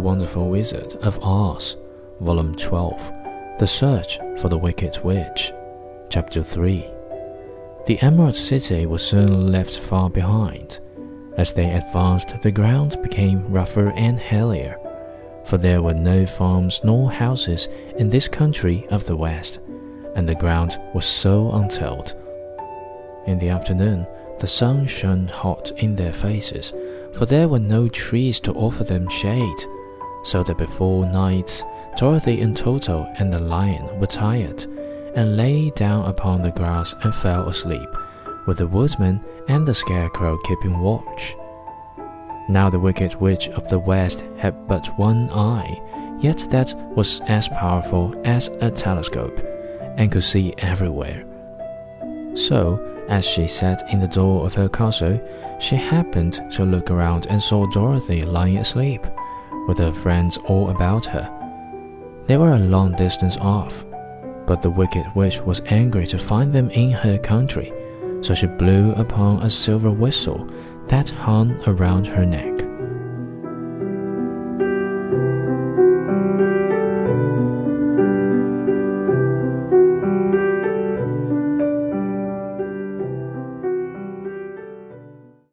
Wonderful Wizard of Oz, Volume 12 The Search for the Wicked Witch, Chapter 3. The Emerald City was soon left far behind. As they advanced, the ground became rougher and hillier, for there were no farms nor houses in this country of the West, and the ground was so untilled. In the afternoon, the sun shone hot in their faces, for there were no trees to offer them shade, so that before night, Dorothy and Toto and the lion were tired, and lay down upon the grass and fell asleep, with the woodman and the scarecrow keeping watch. Now the wicked witch of the west had but one eye, yet that was as powerful as a telescope, and could see everywhere. So, as she sat in the door of her castle, she happened to look around and saw Dorothy lying asleep, with her friends all about her. They were a long distance off, but the wicked witch was angry to find them in her country, so she blew upon a silver whistle that hung around her neck.